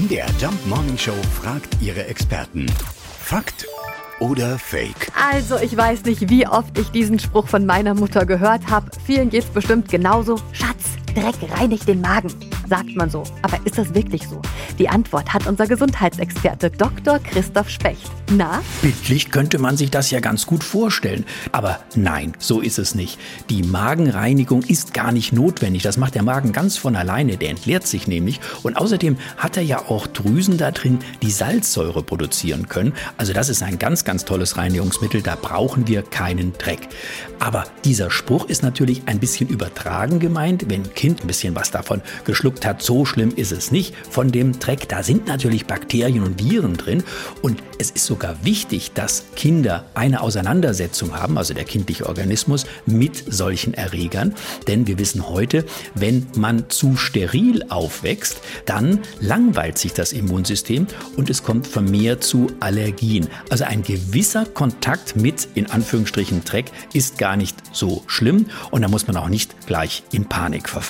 MDR Jump Morning Show fragt ihre Experten. Fakt oder Fake? Also, ich weiß nicht, wie oft ich diesen Spruch von meiner Mutter gehört habe. Vielen geht's bestimmt genauso. Schatz, Dreck reinigt den Magen, sagt man so. Aber ist das wirklich so? Die Antwort hat unser Gesundheitsexperte Dr. Christoph Specht. Na? Bildlich könnte man sich das ja ganz gut vorstellen. Aber nein, so ist es nicht. Die Magenreinigung ist gar nicht notwendig. Das macht der Magen ganz von alleine. Der entleert sich nämlich. Und außerdem hat er ja auch Drüsen da drin, die Salzsäure produzieren können. Also das ist ein ganz, ganz tolles Reinigungsmittel. Da brauchen wir keinen Dreck. Aber dieser Spruch ist natürlich ein bisschen übertragen gemeint. Wenn Kind ein bisschen was davon geschluckt hat, so schlimm ist es nicht von dem Dreck. Da sind natürlich Bakterien und Viren drin. Und es ist sogar wichtig, dass Kinder eine Auseinandersetzung haben, also der kindliche Organismus, mit solchen Erregern. Denn wir wissen heute, wenn man zu steril aufwächst, dann langweilt sich das Immunsystem und es kommt vermehrt zu Allergien. Also ein gewisser Kontakt mit, in Anführungsstrichen, Dreck ist gar nicht so schlimm und da muss man auch nicht gleich in Panik verfallen.